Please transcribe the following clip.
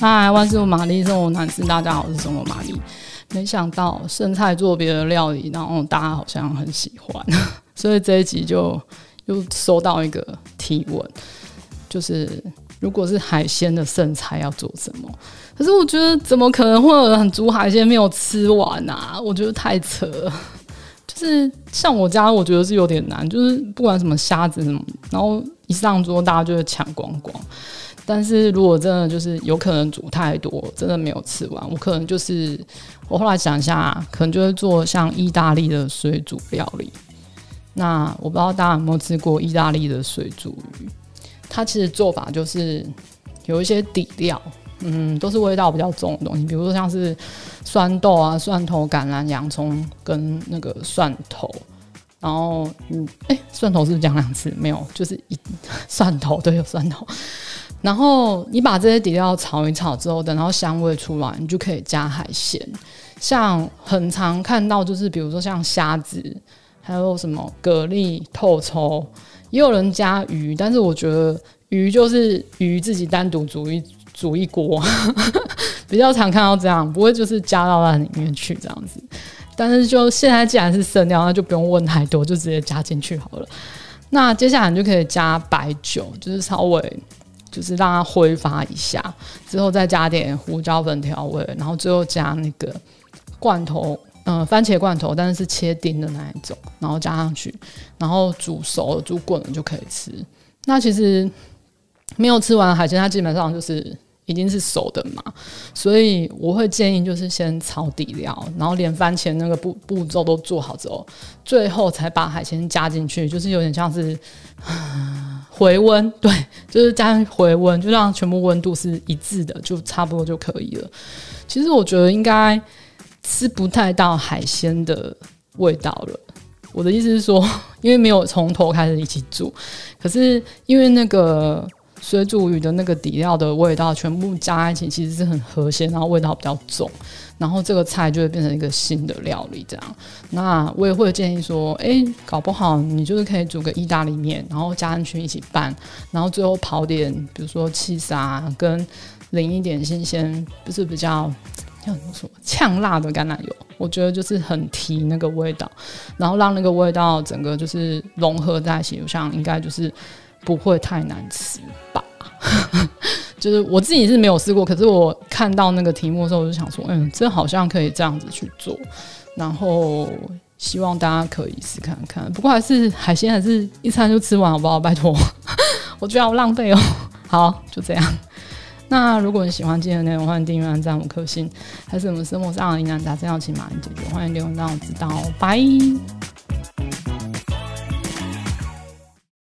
嗨，万事玛丽，生活男士，大家好，我是生活玛丽。没想到剩菜做别的料理，然后大家好像很喜欢，所以这一集就又收到一个提问，就是如果是海鲜的剩菜要做什么？可是我觉得怎么可能会有人煮海鲜没有吃完啊？我觉得太扯了。就是像我家，我觉得是有点难，就是不管什么虾子什么，然后一上桌大家就会抢光光。但是如果真的就是有可能煮太多，真的没有吃完，我可能就是我后来想一下，可能就会做像意大利的水煮料理。那我不知道大家有没有吃过意大利的水煮鱼？它其实做法就是有一些底料。嗯，都是味道比较重的东西，比如说像是酸豆啊、蒜头、橄榄、洋葱跟那个蒜头，然后嗯，哎、蒜头是不是讲两次？没有，就是一 蒜头，对，有蒜头。然后你把这些底料炒一炒之后，等到香味出来，你就可以加海鲜。像很常看到就是，比如说像虾子，还有什么蛤蜊、透抽，也有人加鱼，但是我觉得鱼就是鱼自己单独煮一。煮一锅，比较常看到这样，不会就是加到那里面去这样子。但是就现在既然是剩料，那就不用问太多，就直接加进去好了。那接下来你就可以加白酒，就是稍微就是让它挥发一下，之后再加点胡椒粉调味，然后最后加那个罐头，嗯、番茄罐头，但是是切丁的那一种，然后加上去，然后煮熟、煮滚了就可以吃。那其实没有吃完海鲜，它基本上就是。已经是熟的嘛，所以我会建议就是先炒底料，然后连番茄那个步步骤都做好之后，最后才把海鲜加进去，就是有点像是回温，对，就是加上回温，就让全部温度是一致的，就差不多就可以了。其实我觉得应该吃不太到海鲜的味道了。我的意思是说，因为没有从头开始一起煮，可是因为那个。水煮鱼的那个底料的味道全部加在一起，其实是很和谐，然后味道比较重，然后这个菜就会变成一个新的料理这样。那我也会建议说，哎、搞不好你就是可以煮个意大利面，然后加进去一起拌，然后最后跑点，比如说气沙，跟淋一点新鲜，就是比较叫什么说呛辣的橄榄油，我觉得就是很提那个味道，然后让那个味道整个就是融合在一起，我想应该就是。不会太难吃吧？就是我自己是没有试过，可是我看到那个题目的时候，我就想说，嗯，这好像可以这样子去做，然后希望大家可以试看看。不过还是海鲜，还是一餐就吃完好不好？拜托，我觉得好浪费哦。好，就这样。那如果你喜欢今天的内容，欢迎订阅、按赞、五颗星。还是我们生活上的疑难杂症要请玛丽解决，欢迎留言让我知道。拜。